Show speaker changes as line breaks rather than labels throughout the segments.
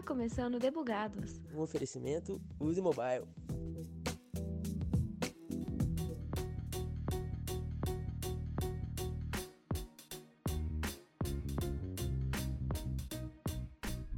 Está começando Debugados.
Um oferecimento Use Mobile.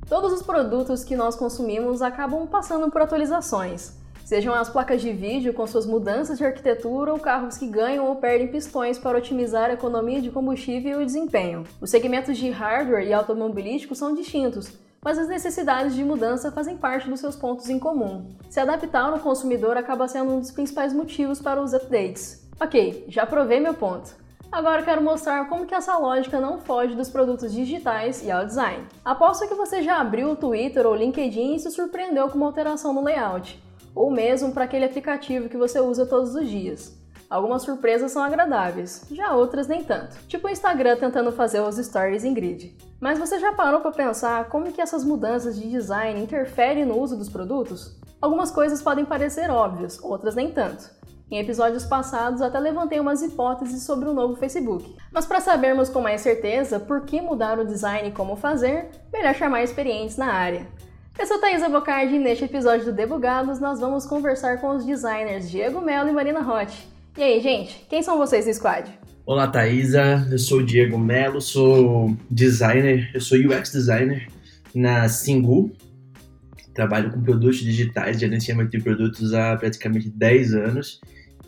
Todos os produtos que nós consumimos acabam passando por atualizações. Sejam as placas de vídeo com suas mudanças de arquitetura ou carros que ganham ou perdem pistões para otimizar a economia de combustível e o desempenho. Os segmentos de hardware e automobilístico são distintos, mas as necessidades de mudança fazem parte dos seus pontos em comum. Se adaptar no consumidor acaba sendo um dos principais motivos para os updates. Ok, já provei meu ponto. Agora quero mostrar como que essa lógica não foge dos produtos digitais e ao design. Aposto que você já abriu o Twitter ou LinkedIn e se surpreendeu com uma alteração no layout, ou mesmo para aquele aplicativo que você usa todos os dias. Algumas surpresas são agradáveis, já outras nem tanto. Tipo o Instagram tentando fazer os stories em grid. Mas você já parou para pensar como que essas mudanças de design interferem no uso dos produtos? Algumas coisas podem parecer óbvias, outras nem tanto. Em episódios passados até levantei umas hipóteses sobre o novo Facebook. Mas para sabermos com mais certeza por que mudar o design e como fazer, melhor chamar experientes na área. Eu sou Thaisa Bocardi e neste episódio do Debugados nós vamos conversar com os designers Diego Melo e Marina Rotti. E aí, gente, quem são vocês do squad?
Olá, Thaisa. Eu sou o Diego Melo, sou designer, eu sou UX designer na Singu. Trabalho com produtos digitais, gerenciamento de produtos há praticamente 10 anos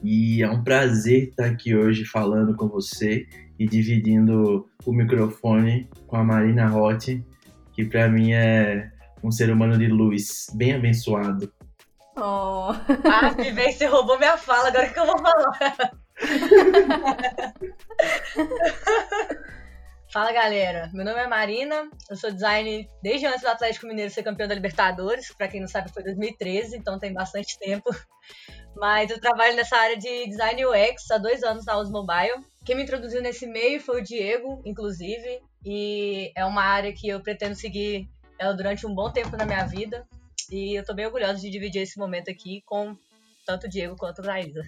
e é um prazer estar aqui hoje falando com você e dividindo o microfone com a Marina Rotti, que para mim é um ser humano de luz, bem abençoado.
Oh.
Ah, vem, você roubou minha fala, agora que eu vou falar. Fala galera, meu nome é Marina, eu sou designer desde antes do Atlético Mineiro ser campeão da Libertadores, para quem não sabe foi 2013, então tem bastante tempo. Mas eu trabalho nessa área de design UX há dois anos na Uso Mobile. Quem me introduziu nesse meio foi o Diego, inclusive, e é uma área que eu pretendo seguir ela durante um bom tempo na minha vida. E eu tô bem orgulhosa de dividir esse momento aqui com tanto o Diego quanto a Raíza.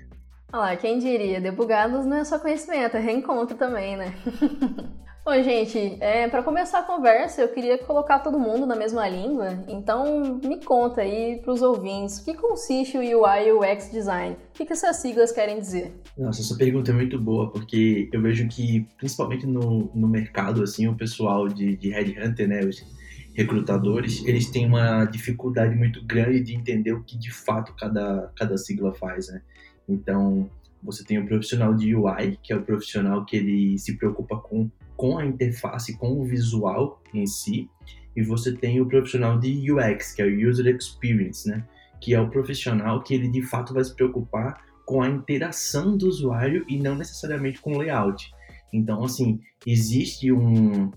Olha lá, quem diria, debugados não é só conhecimento, é reencontro também, né? Bom, gente, é, para começar a conversa, eu queria colocar todo mundo na mesma língua. Então, me conta aí para os ouvintes, o que consiste o UI e o UX Design? O que, que essas siglas querem dizer?
Nossa, essa pergunta é muito boa, porque eu vejo que, principalmente no, no mercado, assim, o pessoal de, de Headhunter, né, os recrutadores, eles têm uma dificuldade muito grande de entender o que de fato cada, cada sigla faz, né? Então, você tem o profissional de UI, que é o profissional que ele se preocupa com com a interface, com o visual em si, e você tem o profissional de UX, que é o User Experience, né? Que é o profissional que ele de fato vai se preocupar com a interação do usuário e não necessariamente com o layout. Então, assim, existe um,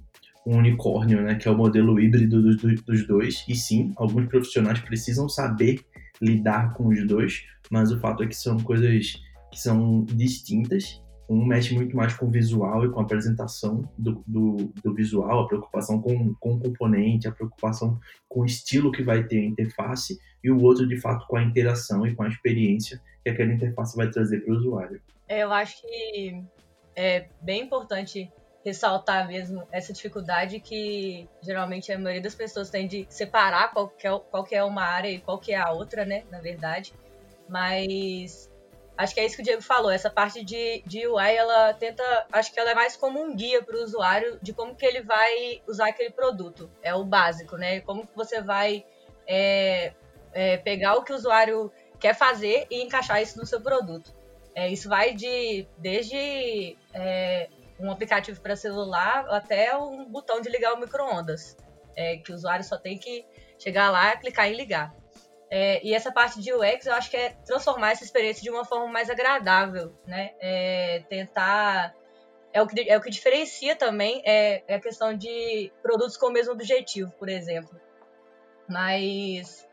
um unicórnio, né, que é o modelo híbrido dos, dos dois, e sim, alguns profissionais precisam saber lidar com os dois, mas o fato é que são coisas que são distintas um mexe muito mais com o visual e com a apresentação do, do, do, visual, a preocupação com, com o componente, a preocupação com o estilo que vai ter a interface, e o outro, de fato, com a interação e com a experiência que aquela interface vai trazer para o usuário.
É, eu acho que é bem importante ressaltar mesmo essa dificuldade que geralmente a maioria das pessoas tem de separar qual que é, qual que é uma área e qual que é a outra, né, na verdade. Mas Acho que é isso que o Diego falou. Essa parte de, de UI, ela tenta. Acho que ela é mais como um guia para o usuário de como que ele vai usar aquele produto. É o básico, né? Como que você vai é, é, pegar o que o usuário quer fazer e encaixar isso no seu produto. É, isso vai de desde é, um aplicativo para celular até um botão de ligar o micro-ondas. É, que o usuário só tem que chegar lá, clicar em ligar. É, e essa parte de UX eu acho que é transformar essa experiência de uma forma mais agradável, né? É, tentar. É o, que, é o que diferencia também é, é a questão de produtos com o mesmo objetivo, por exemplo. Mas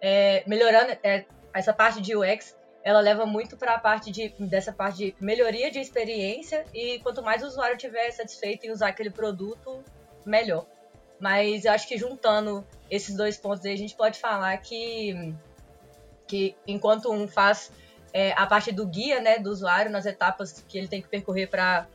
é, melhorando é, essa parte de UX, ela leva muito para a parte de dessa parte de melhoria de experiência e quanto mais o usuário tiver satisfeito em usar aquele produto, melhor. Mas eu acho que juntando esses dois pontos aí, a gente pode falar que, que enquanto um faz é, a parte do guia né, do usuário nas etapas que ele tem que percorrer para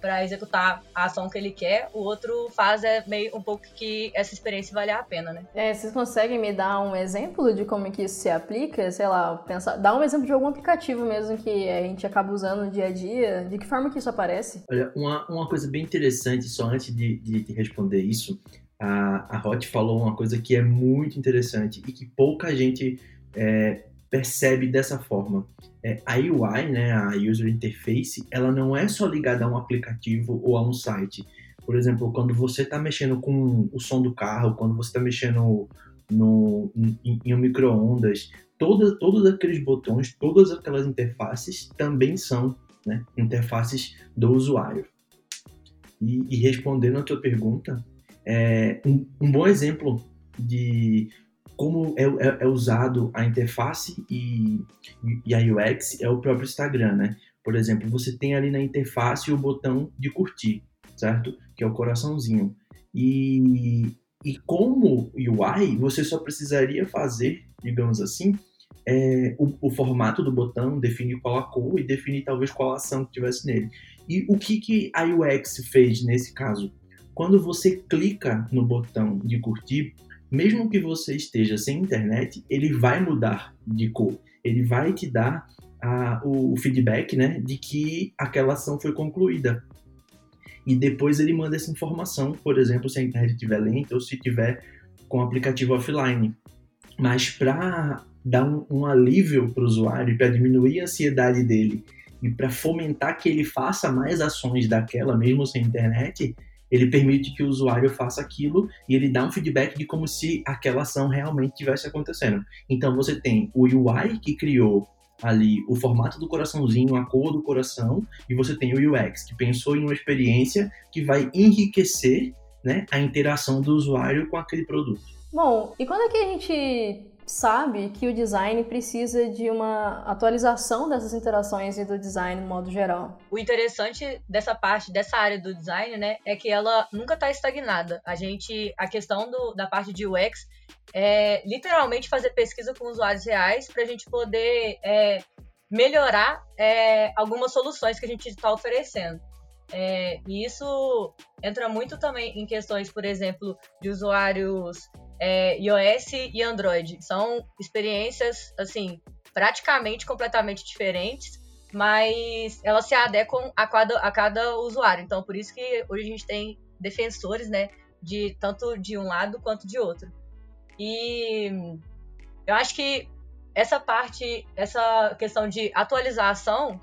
para executar a ação que ele quer, o outro faz é meio um pouco que essa experiência vale a pena, né?
É, vocês conseguem me dar um exemplo de como que isso se aplica? Sei lá, pensar, dar um exemplo de algum aplicativo mesmo que a gente acaba usando no dia a dia, de que forma que isso aparece?
Olha, uma, uma coisa bem interessante, só antes de, de, de responder isso, a, a Hot falou uma coisa que é muito interessante e que pouca gente é, percebe dessa forma. É, a UI, né, a User Interface, ela não é só ligada a um aplicativo ou a um site. Por exemplo, quando você está mexendo com o som do carro, quando você está mexendo no, em, em um micro-ondas, todos, aqueles botões, todas aquelas interfaces também são né, interfaces do usuário. E, e respondendo a tua pergunta, é, um, um bom exemplo de como é, é, é, usado a interface e, e, a UX é o próprio Instagram, né? Por exemplo, você tem ali na interface o botão de curtir, certo? Que é o coraçãozinho. E, e como UI, você só precisaria fazer, digamos assim, é, o, o, formato do botão, definir qual a cor e definir talvez qual ação que tivesse nele. E o que, que a UX fez nesse caso? Quando você clica no botão de curtir, mesmo que você esteja sem internet, ele vai mudar de cor. Ele vai te dar a, o feedback né, de que aquela ação foi concluída. E depois ele manda essa informação, por exemplo, se a internet estiver lenta ou se estiver com o aplicativo offline. Mas para dar um, um alívio para o usuário, para diminuir a ansiedade dele e para fomentar que ele faça mais ações daquela, mesmo sem internet, ele permite que o usuário faça aquilo e ele dá um feedback de como se aquela ação realmente estivesse acontecendo. Então você tem o UI que criou ali o formato do coraçãozinho, a cor do coração, e você tem o UX que pensou em uma experiência que vai enriquecer né, a interação do usuário com aquele produto.
Bom, e quando é que a gente sabe que o design precisa de uma atualização dessas interações e do design no modo geral.
O interessante dessa parte, dessa área do design, né, é que ela nunca está estagnada. A gente, a questão do, da parte de UX é literalmente fazer pesquisa com usuários reais para a gente poder é, melhorar é, algumas soluções que a gente está oferecendo. É, e isso entra muito também em questões, por exemplo, de usuários é, iOS e Android. São experiências, assim, praticamente completamente diferentes, mas elas se adequam a cada, a cada usuário. Então, por isso que hoje a gente tem defensores, né, de tanto de um lado quanto de outro. E eu acho que essa parte, essa questão de atualização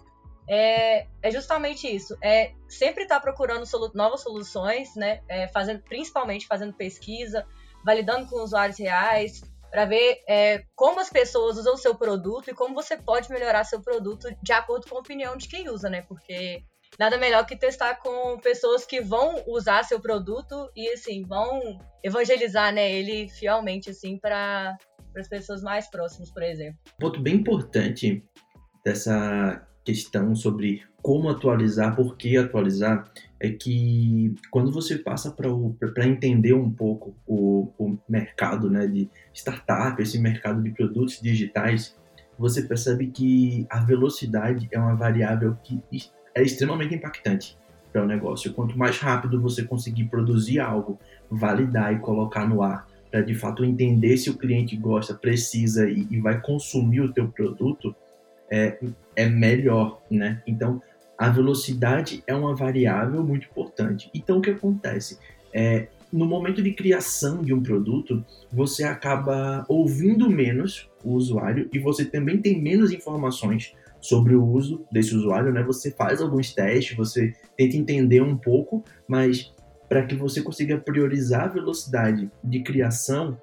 é, é justamente isso. É sempre estar tá procurando solu novas soluções, né? É, fazendo, principalmente fazendo pesquisa, validando com usuários reais, para ver é, como as pessoas usam o seu produto e como você pode melhorar seu produto de acordo com a opinião de quem usa, né? Porque nada melhor que testar com pessoas que vão usar seu produto e assim vão evangelizar, né, ele fielmente assim para as pessoas mais próximas, por exemplo.
Um ponto bem importante dessa questão sobre como atualizar, por que atualizar, é que quando você passa para entender um pouco o, o mercado né, de startup, esse mercado de produtos digitais, você percebe que a velocidade é uma variável que é extremamente impactante para o negócio. Quanto mais rápido você conseguir produzir algo, validar e colocar no ar, para de fato entender se o cliente gosta, precisa e, e vai consumir o teu produto, é, é melhor, né? Então, a velocidade é uma variável muito importante. Então, o que acontece? É, no momento de criação de um produto, você acaba ouvindo menos o usuário e você também tem menos informações sobre o uso desse usuário, né? Você faz alguns testes, você tenta entender um pouco, mas para que você consiga priorizar a velocidade de criação,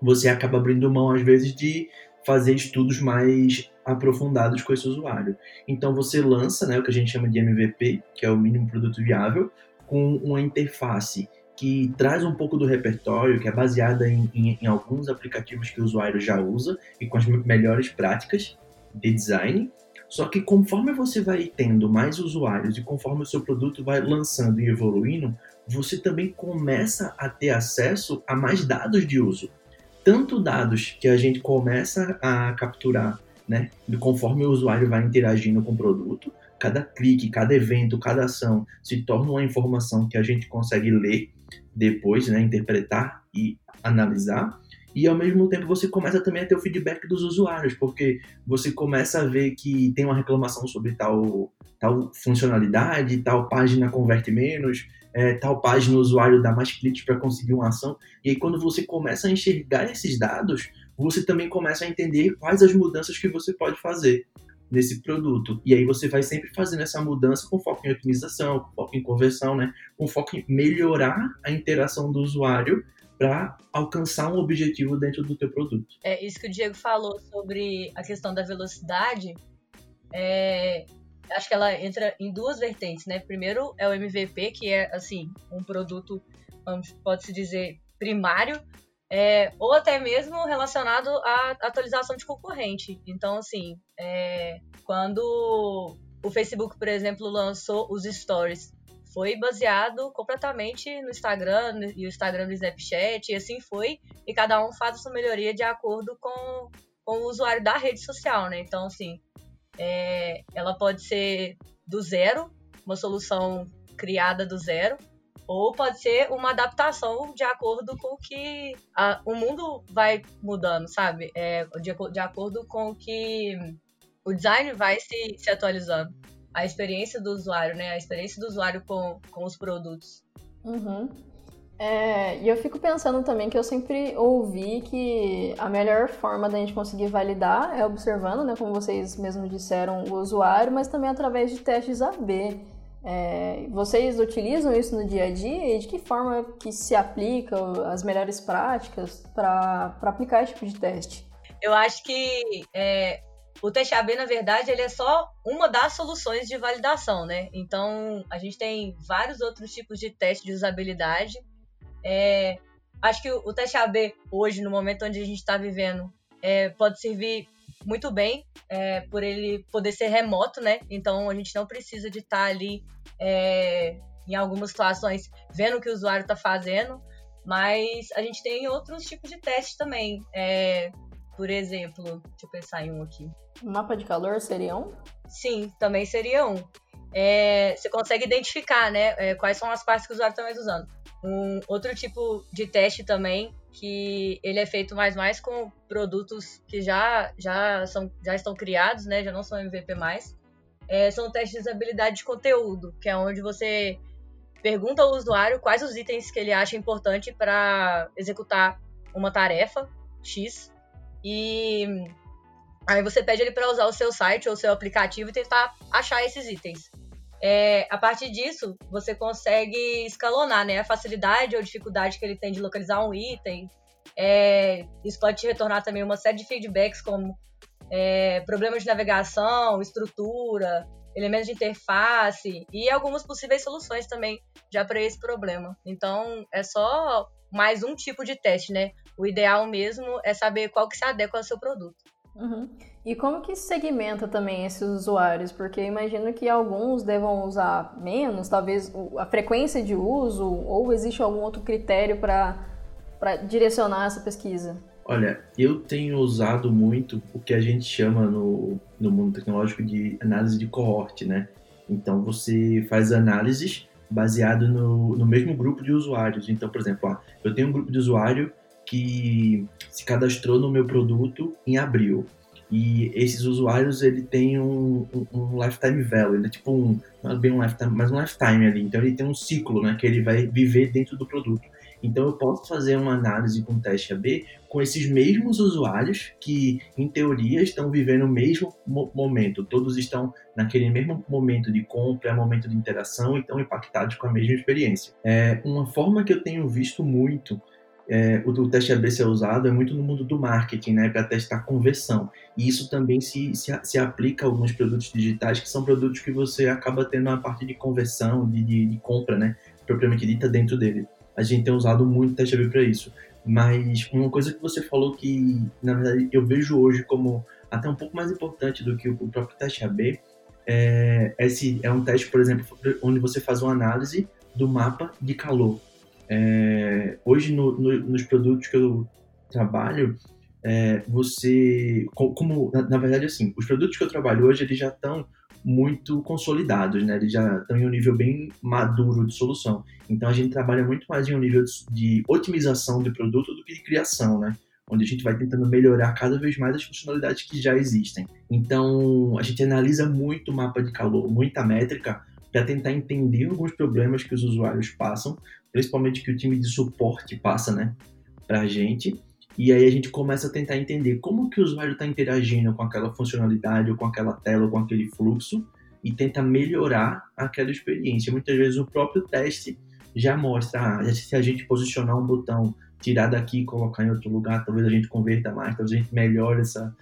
você acaba abrindo mão às vezes de fazer estudos mais aprofundados com esse usuário. Então você lança, né, o que a gente chama de MVP, que é o mínimo produto viável, com uma interface que traz um pouco do repertório, que é baseada em, em, em alguns aplicativos que o usuário já usa e com as melhores práticas de design. Só que conforme você vai tendo mais usuários e conforme o seu produto vai lançando e evoluindo, você também começa a ter acesso a mais dados de uso tanto dados que a gente começa a capturar, né, conforme o usuário vai interagindo com o produto, cada clique, cada evento, cada ação se torna uma informação que a gente consegue ler depois, né, interpretar e analisar. E ao mesmo tempo você começa também a ter o feedback dos usuários, porque você começa a ver que tem uma reclamação sobre tal, tal funcionalidade, tal página converte menos, é, tal página o usuário dá mais cliques para conseguir uma ação. E aí quando você começa a enxergar esses dados, você também começa a entender quais as mudanças que você pode fazer nesse produto. E aí você vai sempre fazendo essa mudança com foco em otimização, com foco em conversão, né? Com foco em melhorar a interação do usuário para alcançar um objetivo dentro do teu produto.
É isso que o Diego falou sobre a questão da velocidade. É, acho que ela entra em duas vertentes, né? Primeiro é o MVP, que é assim um produto, pode se dizer primário, é, ou até mesmo relacionado à atualização de concorrente. Então, assim, é, quando o Facebook, por exemplo, lançou os stories, foi baseado completamente no Instagram e o Instagram do Snapchat, e assim foi, e cada um faz a sua melhoria de acordo com, com o usuário da rede social, né? Então, assim, é, ela pode ser do zero, uma solução criada do zero, ou pode ser uma adaptação de acordo com o que a, o mundo vai mudando, sabe? É, de, de acordo com o que o design vai se, se atualizando. A experiência do usuário, né? A experiência do usuário com, com os produtos.
Uhum. É, e eu fico pensando também que eu sempre ouvi que a melhor forma da gente conseguir validar é observando, né, como vocês mesmos disseram, o usuário, mas também através de testes AB. É, vocês utilizam isso no dia a dia e de que forma que se aplica as melhores práticas para aplicar esse tipo de teste?
Eu acho que é, o teste AB, na verdade, ele é só uma das soluções de validação, né? Então, a gente tem vários outros tipos de teste de usabilidade. É, acho que o, o teste AB, hoje, no momento onde a gente está vivendo, é, pode servir muito bem, é, por ele poder ser remoto, né? Então a gente não precisa de estar tá ali é, em algumas situações vendo o que o usuário está fazendo, mas a gente tem outros tipos de teste também. É, por exemplo, deixa eu pensar em um aqui.
Mapa de calor seria um?
Sim, também seria um. É, você consegue identificar, né, é, quais são as partes que o usuário está mais usando. Um outro tipo de teste também que ele é feito mais mais com produtos que já já são já estão criados, né? Já não são MVP mais. É, são testes de usabilidade de conteúdo, que é onde você pergunta ao usuário quais os itens que ele acha importante para executar uma tarefa X e aí você pede ele para usar o seu site ou o seu aplicativo e tentar achar esses itens. É, a partir disso, você consegue escalonar né, a facilidade ou dificuldade que ele tem de localizar um item. É, isso pode te retornar também uma série de feedbacks, como é, problemas de navegação, estrutura, elementos de interface e algumas possíveis soluções também já para esse problema. Então, é só mais um tipo de teste, né? O ideal mesmo é saber qual que se adequa ao seu produto.
Uhum. E como que segmenta também esses usuários? Porque imagino que alguns devam usar menos, talvez a frequência de uso, ou existe algum outro critério para direcionar essa pesquisa?
Olha, eu tenho usado muito o que a gente chama no, no mundo tecnológico de análise de cohorte, né? Então você faz análises baseado no, no mesmo grupo de usuários. Então, por exemplo, ah, eu tenho um grupo de usuário que se cadastrou no meu produto em abril. E esses usuários, ele tem um, um, um lifetime value, ele é tipo um, não é bem um lifetime, mas um lifetime ali. Então ele tem um ciclo, né, que ele vai viver dentro do produto. Então eu posso fazer uma análise com teste AB com esses mesmos usuários que, em teoria, estão vivendo o mesmo mo momento. Todos estão naquele mesmo momento de compra, momento de interação e estão impactados com a mesma experiência. É uma forma que eu tenho visto muito é, o, o, teste AB ser usado é muito no mundo do marketing, né, para testar conversão. E isso também se, se, se, aplica a alguns produtos digitais, que são produtos que você acaba tendo uma parte de conversão, de, de, de compra, né, propriamente dita dentro dele. A gente tem usado muito o teste AB para isso. Mas uma coisa que você falou que, na verdade, eu vejo hoje como até um pouco mais importante do que o próprio teste AB, é, esse é um teste, por exemplo, onde você faz uma análise do mapa de calor. É, hoje, no, no, nos produtos que eu trabalho, é, você. Como, na, na, verdade, assim, os produtos que eu trabalho hoje, eles já estão muito consolidados, né? Eles já estão em um nível bem maduro de solução. Então a gente trabalha muito mais em um nível de otimização de produto do que de criação, né? Onde a gente vai tentando melhorar cada vez mais as funcionalidades que já existem. Então a gente analisa muito o mapa de calor, muita métrica, para tentar entender alguns problemas que os usuários passam, principalmente que o time de suporte passa, né? Para a gente e aí a gente começa a tentar entender como que o usuário está interagindo com aquela funcionalidade, ou com aquela tela, ou com aquele fluxo, e tenta melhorar aquela experiência. Muitas vezes o próprio teste já mostra, ah, se a gente posicionar um botão, tirar daqui e colocar em outro lugar, talvez a gente converta mais, talvez a gente melhore essa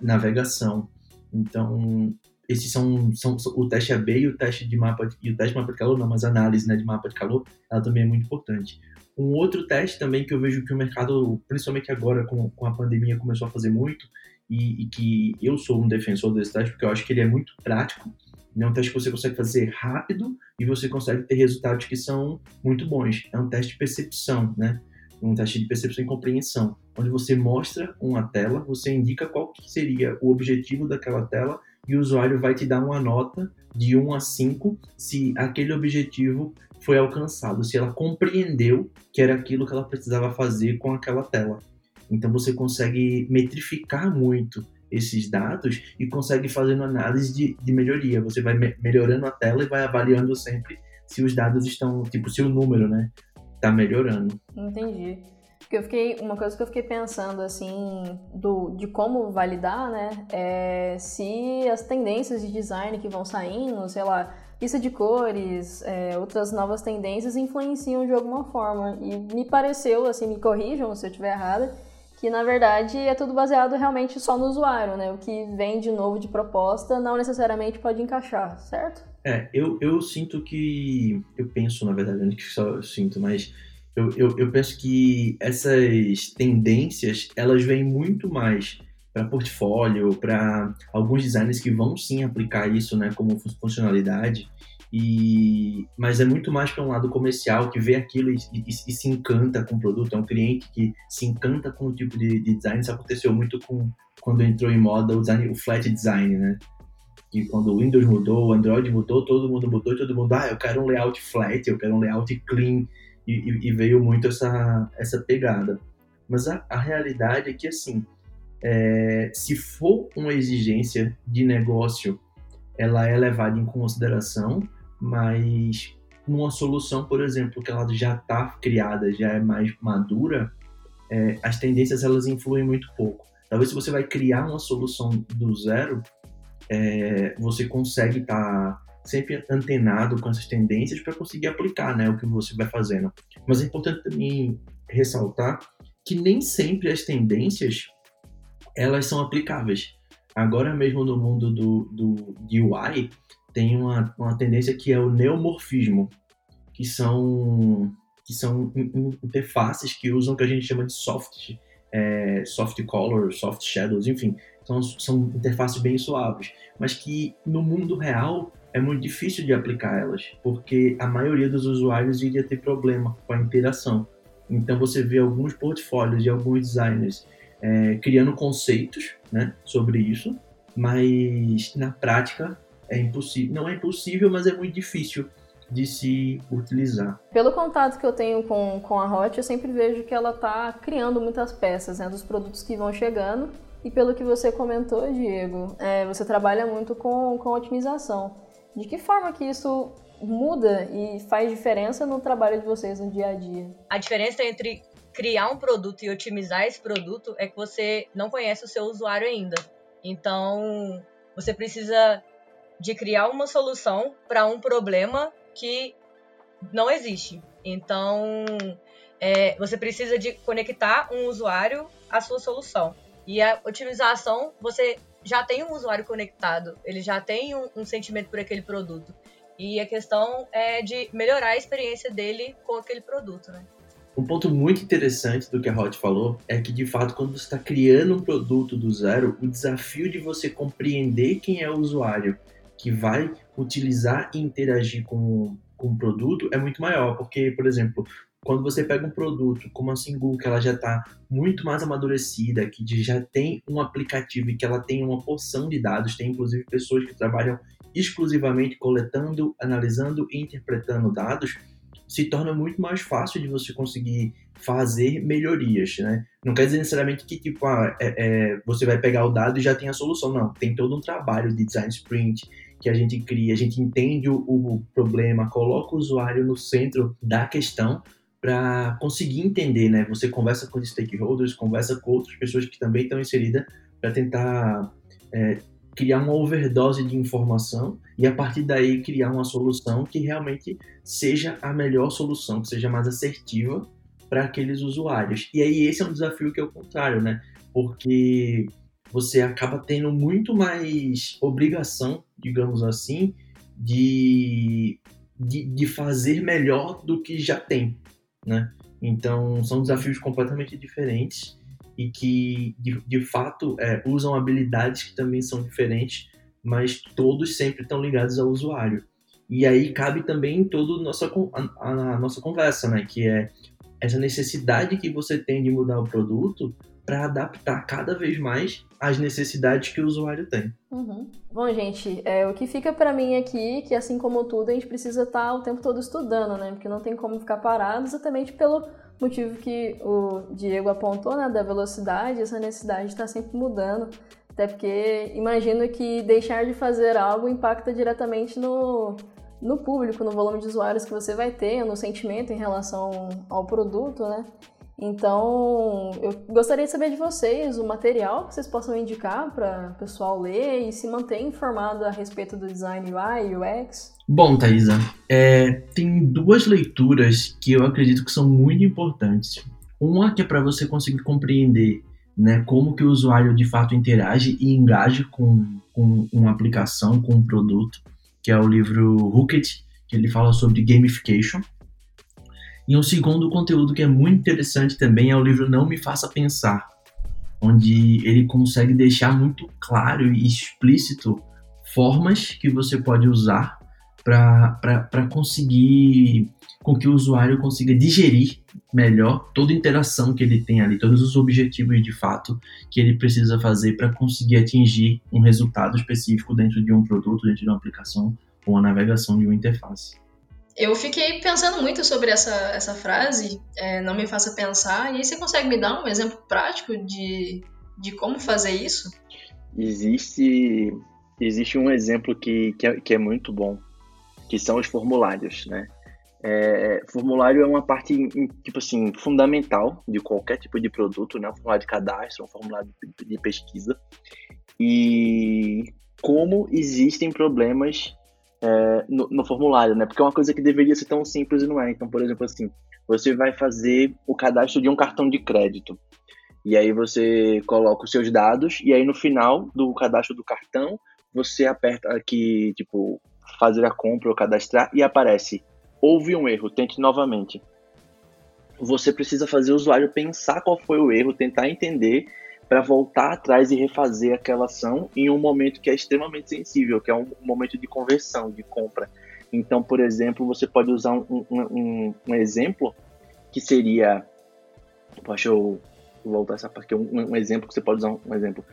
navegação. Então, esses são, são o teste AB e o teste de mapa e o teste de mapa de calor, não, mas a análise né, de mapa de calor, ela também é muito importante. Um outro teste também que eu vejo que o mercado, principalmente agora com, com a pandemia, começou a fazer muito, e, e, que eu sou um defensor desse teste, porque eu acho que ele é muito prático. É um teste que você consegue fazer rápido e você consegue ter resultados que são muito bons. É um teste de percepção, né? Um teste de percepção e compreensão, onde você mostra uma tela, você indica qual seria o objetivo daquela tela e o usuário vai te dar uma nota de 1 a 5 se aquele objetivo foi alcançado, se ela compreendeu que era aquilo que ela precisava fazer com aquela tela. Então você consegue metrificar muito esses dados e consegue fazer uma análise de, de melhoria. Você vai me melhorando a tela e vai avaliando sempre se os dados estão, tipo, se o número, né, tá melhorando.
Entendi. Porque eu fiquei, uma coisa que eu fiquei pensando, assim, do, de como validar, né, é se as tendências de design que vão saindo, sei lá, lista de cores, é, outras novas tendências influenciam de alguma forma. E me pareceu, assim, me corrijam se eu estiver errada, que na verdade é tudo baseado realmente só no usuário, né? O que vem de novo de proposta não necessariamente pode encaixar, certo?
É, eu, eu sinto que. Eu penso, na verdade, não é que só eu sinto, mas eu, eu, eu penso que essas tendências elas vêm muito mais para portfólio, para alguns designers que vão sim aplicar isso, né, como funcionalidade. E, mas é muito mais para um lado comercial que vê aquilo e, e, e, se encanta com o produto. É um cliente que se encanta com o tipo de, de design. Isso aconteceu muito com quando entrou em moda o, design, o flat design, né? Que quando o Windows mudou, o Android mudou, todo mundo mudou e todo mundo, ah, eu quero um layout flat, eu quero um layout clean. E, veio muito essa, essa pegada. Mas a, a realidade é que, assim, é, se for uma exigência de negócio, ela é levada em consideração, mas numa solução, por exemplo, que ela já está criada, já é mais madura, é, as tendências elas influem muito pouco. Talvez se você vai criar uma solução do zero, é, você consegue estar tá sempre antenado com essas tendências para conseguir aplicar né, o que você vai fazendo. Mas é importante também ressaltar que nem sempre as tendências elas são aplicáveis. Agora mesmo no mundo do, do UI, tem uma, uma tendência que é o neomorfismo, que são, que são interfaces que usam o que a gente chama de soft, é, soft color, soft shadows, enfim, são, são interfaces bem suaves, mas que no mundo real é muito difícil de aplicar elas, porque a maioria dos usuários iria ter problema com a interação. Então você vê alguns portfólios de alguns designers é, criando conceitos né, sobre isso, mas na prática é impossível. Não é impossível, mas é muito difícil de se utilizar.
Pelo contato que eu tenho com, com a Hot, eu sempre vejo que ela está criando muitas peças né, dos produtos que vão chegando. E pelo que você comentou, Diego, é, você trabalha muito com, com otimização. De que forma que isso muda e faz diferença no trabalho de vocês no dia a dia?
A diferença entre criar um produto e otimizar esse produto é que você não conhece o seu usuário ainda. Então, você precisa de criar uma solução para um problema que não existe. Então, é, você precisa de conectar um usuário à sua solução. E a otimização, você já tem um usuário conectado, ele já tem um, um sentimento por aquele produto. E a questão é de melhorar a experiência dele com aquele produto, né?
Um ponto muito interessante do que a Hot falou é que, de fato, quando você está criando um produto do zero, o desafio de você compreender quem é o usuário que vai utilizar e interagir com, com o produto é muito maior. Porque, por exemplo, quando você pega um produto como a Singu, que ela já está muito mais amadurecida, que já tem um aplicativo e que ela tem uma porção de dados, tem inclusive pessoas que trabalham exclusivamente coletando, analisando e interpretando dados, se torna muito mais fácil de você conseguir fazer melhorias, né? Não quer dizer necessariamente que tipo ah, é, é, você vai pegar o dado e já tem a solução, não. Tem todo um trabalho de design sprint que a gente cria, a gente entende o, o problema, coloca o usuário no centro da questão para conseguir entender, né? Você conversa com os stakeholders, conversa com outras pessoas que também estão inseridas para tentar é, criar uma overdose de informação e a partir daí criar uma solução que realmente seja a melhor solução, que seja mais assertiva para aqueles usuários. E aí esse é um desafio que é o contrário, né? Porque você acaba tendo muito mais obrigação, digamos assim, de, de, de fazer melhor do que já tem, né? Então são desafios completamente diferentes e que de, de fato é, usam habilidades que também são diferentes, mas todos sempre estão ligados ao usuário. E aí cabe também toda nossa, a, a nossa conversa, né? Que é essa necessidade que você tem de mudar o produto para adaptar cada vez mais às necessidades que o usuário tem.
Uhum. Bom, gente, é, o que fica para mim aqui, que assim como tudo, a gente precisa estar tá o tempo todo estudando, né? Porque não tem como ficar parado exatamente pelo motivo que o Diego apontou, né, da velocidade, essa necessidade está sempre mudando. Até porque imagino que deixar de fazer algo impacta diretamente no, no público, no volume de usuários que você vai ter, no sentimento em relação ao produto, né? Então, eu gostaria de saber de vocês o material que vocês possam indicar para o pessoal ler e se manter informado a respeito do design UI e UX.
Bom, Thaisa, é, tem duas leituras que eu acredito que são muito importantes. Uma que é para você conseguir compreender né, como que o usuário de fato interage e engaje com, com uma aplicação, com um produto, que é o livro Hooked, que ele fala sobre gamification. E um segundo conteúdo que é muito interessante também é o livro Não Me Faça Pensar, onde ele consegue deixar muito claro e explícito formas que você pode usar para conseguir com que o usuário consiga digerir melhor toda a interação que ele tem ali, todos os objetivos de fato que ele precisa fazer para conseguir atingir um resultado específico dentro de um produto, dentro de uma aplicação ou uma navegação de uma interface.
Eu fiquei pensando muito sobre essa, essa frase, é, não me faça pensar, e aí você consegue me dar um exemplo prático de, de como fazer isso?
Existe, existe um exemplo que, que, é, que é muito bom, que são os formulários, né? É, formulário é uma parte, tipo assim, fundamental de qualquer tipo de produto, né? Um formulário de cadastro, um formulário de pesquisa. E como existem problemas é, no, no, formulário, né? Porque é uma coisa que deveria ser tão simples e não é. Então, por exemplo, assim, você vai fazer o cadastro de um cartão de crédito. E aí você coloca os seus dados e aí no final do cadastro do cartão, você aperta aqui, tipo, fazer a compra ou cadastrar e aparece houve um erro, tente novamente. Você precisa fazer o usuário pensar qual foi o erro, tentar entender para voltar atrás e refazer aquela ação em um momento que é extremamente sensível, que é um momento de conversão, de compra. Então, por exemplo, você pode usar um, um, um, exemplo que seria. Deixa eu voltar essa parte aqui. Um, exemplo que você pode usar um, exemplo.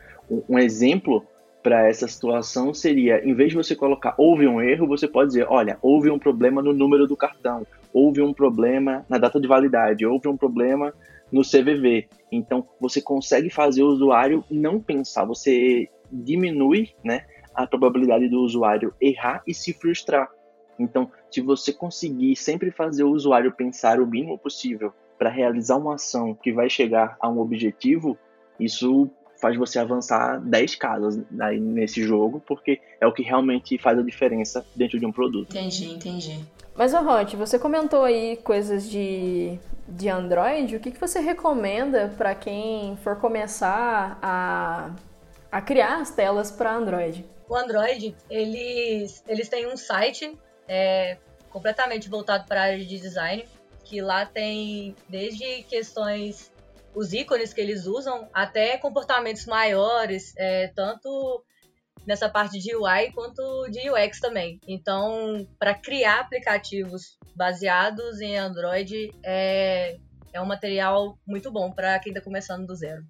Um, exemplo para essa situação seria, em vez de você colocar houve um erro, você pode dizer, olha, houve um problema no número do cartão, houve um problema na data de validade, houve um problema no CVV. Então, você consegue fazer o usuário não pensar, você diminui né, a probabilidade do usuário errar e se frustrar. Então, se você conseguir sempre fazer o usuário pensar o mínimo possível para realizar uma ação que vai chegar a um objetivo, isso faz você avançar 10 casas nesse jogo, porque é o que realmente faz a diferença dentro de um produto.
Entendi, entendi. Mas, o Rod, você comentou aí coisas de, de Android. O que, que você recomenda para quem for começar a, a criar as telas para Android?
O Android, eles, eles têm um site é, completamente voltado para a área de design, que lá tem desde questões, os ícones que eles usam, até comportamentos maiores, é, tanto nessa parte de UI quanto de UX também. Então, para criar aplicativos baseados em Android é, é um material muito bom para quem está começando do zero.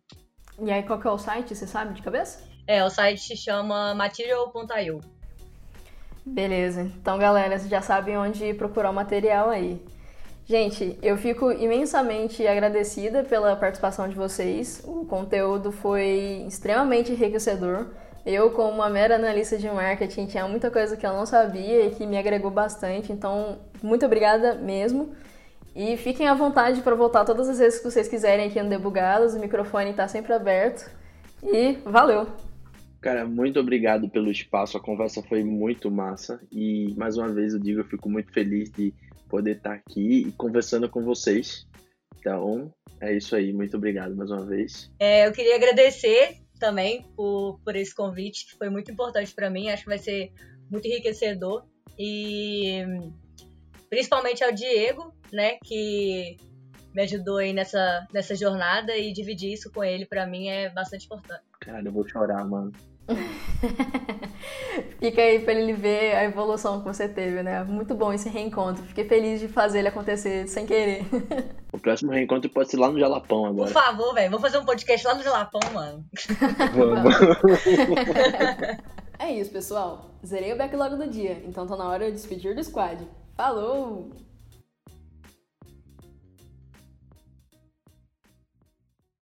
E aí, qual que é o site, você sabe de cabeça?
É, o site se chama material.io.
Beleza. Então, galera, vocês já sabem onde procurar o material aí. Gente, eu fico imensamente agradecida pela participação de vocês. O conteúdo foi extremamente enriquecedor. Eu, como uma mera analista de marketing, tinha muita coisa que eu não sabia e que me agregou bastante. Então, muito obrigada mesmo. E fiquem à vontade para voltar todas as vezes que vocês quiserem aqui no Debugados. O microfone está sempre aberto. E valeu!
Cara, muito obrigado pelo espaço. A conversa foi muito massa. E mais uma vez eu digo, eu fico muito feliz de poder estar aqui e conversando com vocês. Então, é isso aí. Muito obrigado mais uma vez.
É, eu queria agradecer também por, por esse convite, que foi muito importante para mim. Acho que vai ser muito enriquecedor. E principalmente ao Diego, né, que me ajudou aí nessa, nessa jornada e dividir isso com ele, para mim, é bastante importante.
Cara, eu vou chorar, mano.
Fica aí pra ele ver a evolução que você teve, né? Muito bom esse reencontro. Fiquei feliz de fazer ele acontecer sem querer.
O próximo reencontro pode ser lá no Jalapão agora.
Por favor, velho. Vou fazer um podcast lá no Jalapão, mano.
Vamos.
é isso, pessoal. Zerei o backlog do dia, então tá na hora de despedir do squad. Falou!